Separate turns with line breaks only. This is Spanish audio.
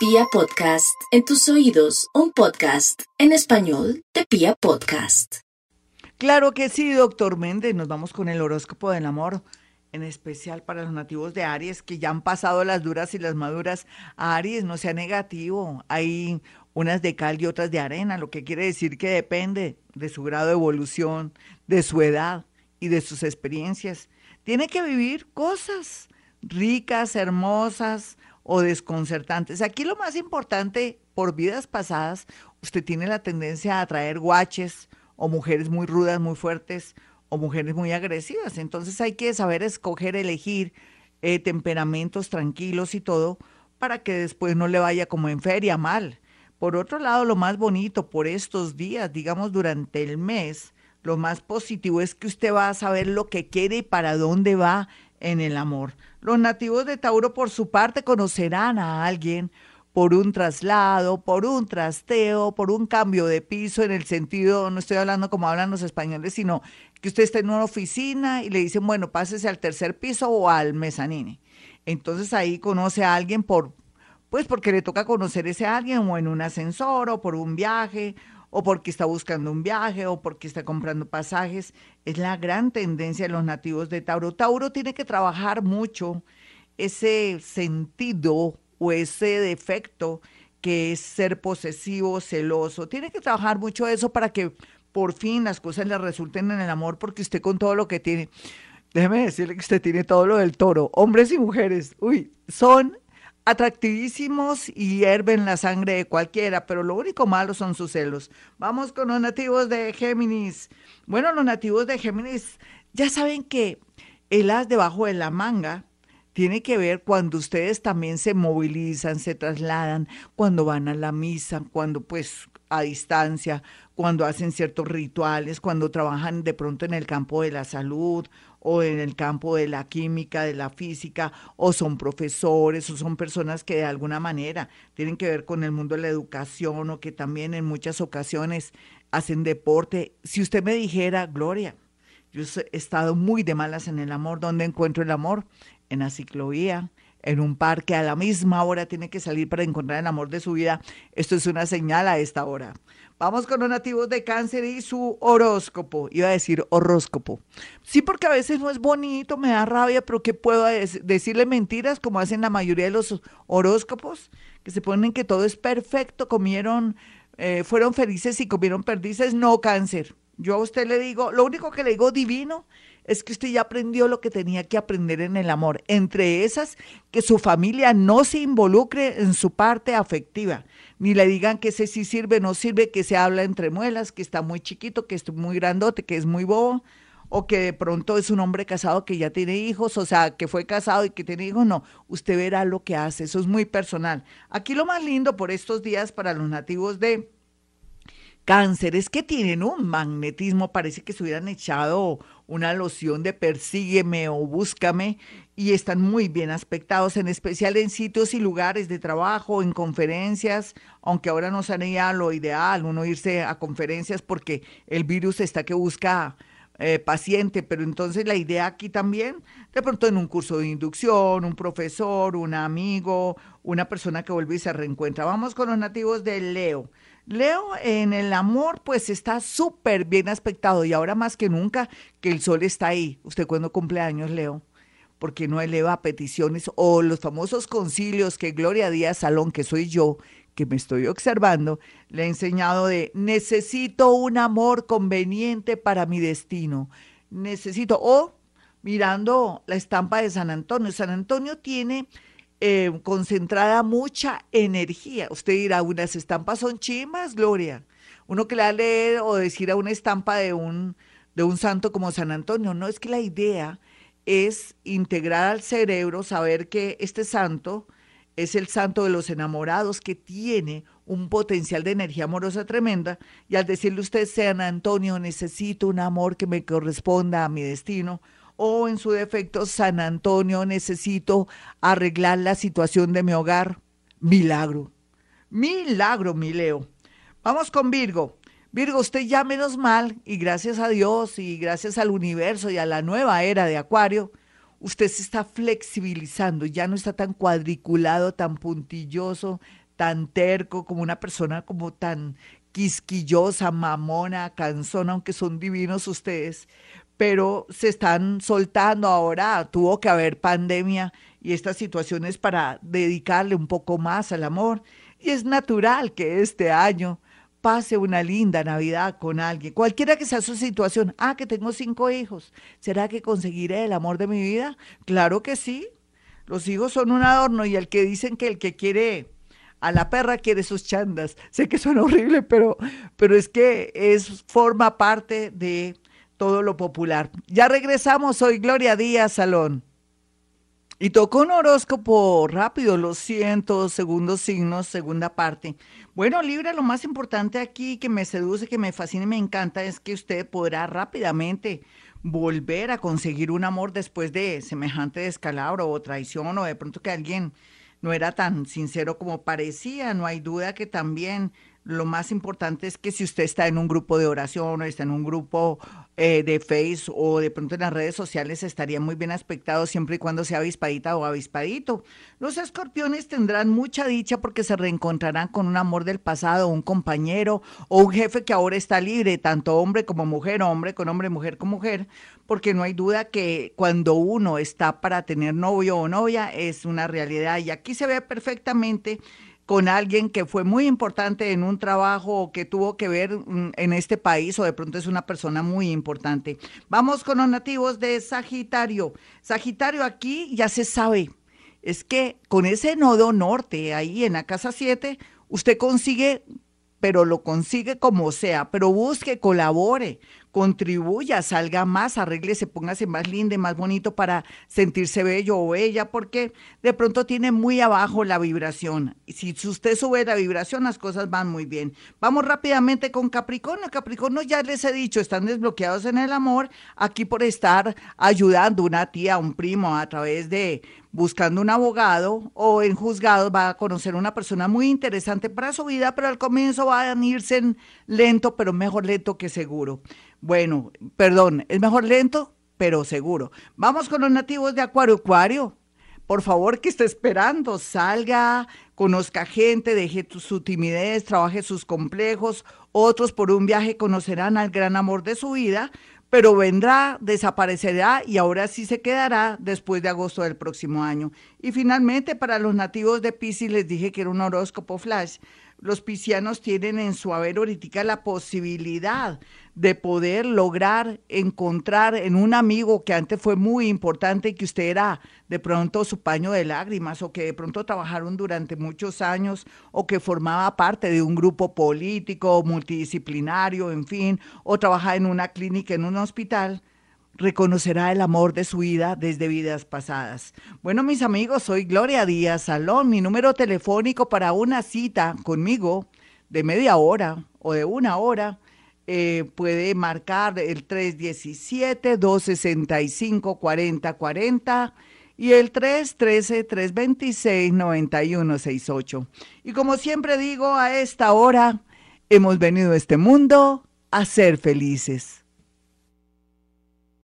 Pia Podcast, en tus oídos, un podcast en español de Pia Podcast.
Claro que sí, doctor Méndez. Nos vamos con el horóscopo del amor, en especial para los nativos de Aries que ya han pasado las duras y las maduras. Aries, no sea negativo. Hay unas de cal y otras de arena, lo que quiere decir que depende de su grado de evolución, de su edad y de sus experiencias. Tiene que vivir cosas ricas, hermosas o desconcertantes. Aquí lo más importante, por vidas pasadas, usted tiene la tendencia a atraer guaches o mujeres muy rudas, muy fuertes o mujeres muy agresivas. Entonces hay que saber escoger, elegir eh, temperamentos tranquilos y todo para que después no le vaya como en feria mal. Por otro lado, lo más bonito por estos días, digamos durante el mes, lo más positivo es que usted va a saber lo que quiere y para dónde va en el amor. Los nativos de Tauro, por su parte, conocerán a alguien por un traslado, por un trasteo, por un cambio de piso, en el sentido, no estoy hablando como hablan los españoles, sino que usted está en una oficina y le dicen, bueno, pásese al tercer piso o al mezanine. Entonces ahí conoce a alguien por, pues porque le toca conocer ese alguien o en un ascensor o por un viaje o porque está buscando un viaje o porque está comprando pasajes. Es la gran tendencia de los nativos de Tauro. Tauro tiene que trabajar mucho ese sentido o ese defecto que es ser posesivo, celoso. Tiene que trabajar mucho eso para que por fin las cosas le resulten en el amor, porque usted con todo lo que tiene, déjeme decirle que usted tiene todo lo del toro, hombres y mujeres, uy, son atractivísimos y hierven la sangre de cualquiera, pero lo único malo son sus celos. Vamos con los nativos de Géminis. Bueno, los nativos de Géminis ya saben que el as debajo de la manga tiene que ver cuando ustedes también se movilizan, se trasladan, cuando van a la misa, cuando pues a distancia, cuando hacen ciertos rituales, cuando trabajan de pronto en el campo de la salud o en el campo de la química, de la física, o son profesores, o son personas que de alguna manera tienen que ver con el mundo de la educación o que también en muchas ocasiones hacen deporte. Si usted me dijera, Gloria, yo he estado muy de malas en el amor, ¿dónde encuentro el amor? En la ciclovía, en un parque, a la misma hora tiene que salir para encontrar el amor de su vida. Esto es una señal a esta hora. Vamos con los nativos de cáncer y su horóscopo. Iba a decir horóscopo. Sí, porque a veces no es bonito, me da rabia, pero ¿qué puedo decirle mentiras como hacen la mayoría de los horóscopos? Que se ponen que todo es perfecto, comieron, eh, fueron felices y comieron perdices. No, cáncer. Yo a usted le digo, lo único que le digo divino es que usted ya aprendió lo que tenía que aprender en el amor. Entre esas, que su familia no se involucre en su parte afectiva ni le digan que ese sí sirve, no sirve, que se habla entre muelas, que está muy chiquito, que es muy grandote, que es muy bobo, o que de pronto es un hombre casado que ya tiene hijos, o sea, que fue casado y que tiene hijos, no, usted verá lo que hace, eso es muy personal. Aquí lo más lindo por estos días para los nativos de cáncer es que tienen un magnetismo, parece que se hubieran echado una loción de persígueme o búscame y están muy bien aspectados, en especial en sitios y lugares de trabajo, en conferencias, aunque ahora no sería lo ideal uno irse a conferencias porque el virus está que busca eh, paciente, pero entonces la idea aquí también, de pronto en un curso de inducción, un profesor, un amigo, una persona que vuelve y se reencuentra. Vamos con los nativos de Leo. Leo en el amor pues está súper bien aspectado y ahora más que nunca que el sol está ahí. ¿Usted cuándo cumple años, Leo? Porque no eleva peticiones o los famosos concilios que Gloria Díaz Salón, que soy yo, que me estoy observando, le he enseñado de necesito un amor conveniente para mi destino. Necesito, o mirando la estampa de San Antonio. San Antonio tiene eh, concentrada mucha energía. Usted dirá, unas estampas son chimas, Gloria. Uno que le va a leer o decir a una estampa de un, de un santo como San Antonio. No, es que la idea es integrar al cerebro, saber que este santo es el santo de los enamorados que tiene un potencial de energía amorosa tremenda y al decirle usted, San Antonio, necesito un amor que me corresponda a mi destino, o en su defecto, San Antonio, necesito arreglar la situación de mi hogar. Milagro. Milagro, mi Leo. Vamos con Virgo. Virgo, usted ya menos mal, y gracias a Dios y gracias al universo y a la nueva era de Acuario, usted se está flexibilizando, ya no está tan cuadriculado, tan puntilloso, tan terco, como una persona como tan quisquillosa, mamona, cansona, aunque son divinos ustedes, pero se están soltando ahora, tuvo que haber pandemia y estas situaciones para dedicarle un poco más al amor. Y es natural que este año pase una linda Navidad con alguien, cualquiera que sea su situación. Ah, que tengo cinco hijos. ¿Será que conseguiré el amor de mi vida? Claro que sí. Los hijos son un adorno y el que dicen que el que quiere a la perra quiere sus chandas. Sé que suena horrible, pero, pero es que es, forma parte de todo lo popular. Ya regresamos, soy Gloria Díaz Salón. Y tocó un horóscopo rápido, los cientos, segundos signos, segunda parte. Bueno, Libra, lo más importante aquí que me seduce, que me fascina y me encanta es que usted podrá rápidamente volver a conseguir un amor después de semejante descalabro o traición o de pronto que alguien no era tan sincero como parecía. No hay duda que también lo más importante es que si usted está en un grupo de oración o está en un grupo eh, de Face o de pronto en las redes sociales estaría muy bien aspectado siempre y cuando sea avispadita o avispadito. Los escorpiones tendrán mucha dicha porque se reencontrarán con un amor del pasado, un compañero o un jefe que ahora está libre, tanto hombre como mujer, hombre con hombre, mujer con mujer, porque no hay duda que cuando uno está para tener novio o novia es una realidad y aquí se ve perfectamente con alguien que fue muy importante en un trabajo que tuvo que ver mm, en este país o de pronto es una persona muy importante. Vamos con los nativos de Sagitario. Sagitario aquí ya se sabe, es que con ese nodo norte ahí en la casa 7, usted consigue pero lo consigue como sea, pero busque, colabore, contribuya, salga más, arréglese, póngase más linda más bonito para sentirse bello o bella, porque de pronto tiene muy abajo la vibración. Y si usted sube la vibración, las cosas van muy bien. Vamos rápidamente con Capricornio. Capricornio ya les he dicho, están desbloqueados en el amor, aquí por estar ayudando una tía, un primo a través de buscando un abogado o en juzgados va a conocer una persona muy interesante para su vida, pero al comienzo va a irse lento, pero mejor lento que seguro. Bueno, perdón, es mejor lento, pero seguro. Vamos con los nativos de Acuario. Acuario, por favor, que esté esperando? Salga, conozca gente, deje su timidez, trabaje sus complejos. Otros por un viaje conocerán al gran amor de su vida, pero vendrá, desaparecerá y ahora sí se quedará después de agosto del próximo año. Y finalmente, para los nativos de Pisces les dije que era un horóscopo flash los piscianos tienen en su haber ahorita la posibilidad de poder lograr encontrar en un amigo que antes fue muy importante y que usted era de pronto su paño de lágrimas o que de pronto trabajaron durante muchos años o que formaba parte de un grupo político, multidisciplinario, en fin, o trabajaba en una clínica, en un hospital reconocerá el amor de su vida desde vidas pasadas. Bueno, mis amigos, soy Gloria Díaz Salón. Mi número telefónico para una cita conmigo de media hora o de una hora eh, puede marcar el 317-265-4040 y el 313-326-9168. Y como siempre digo, a esta hora hemos venido a este mundo a ser felices.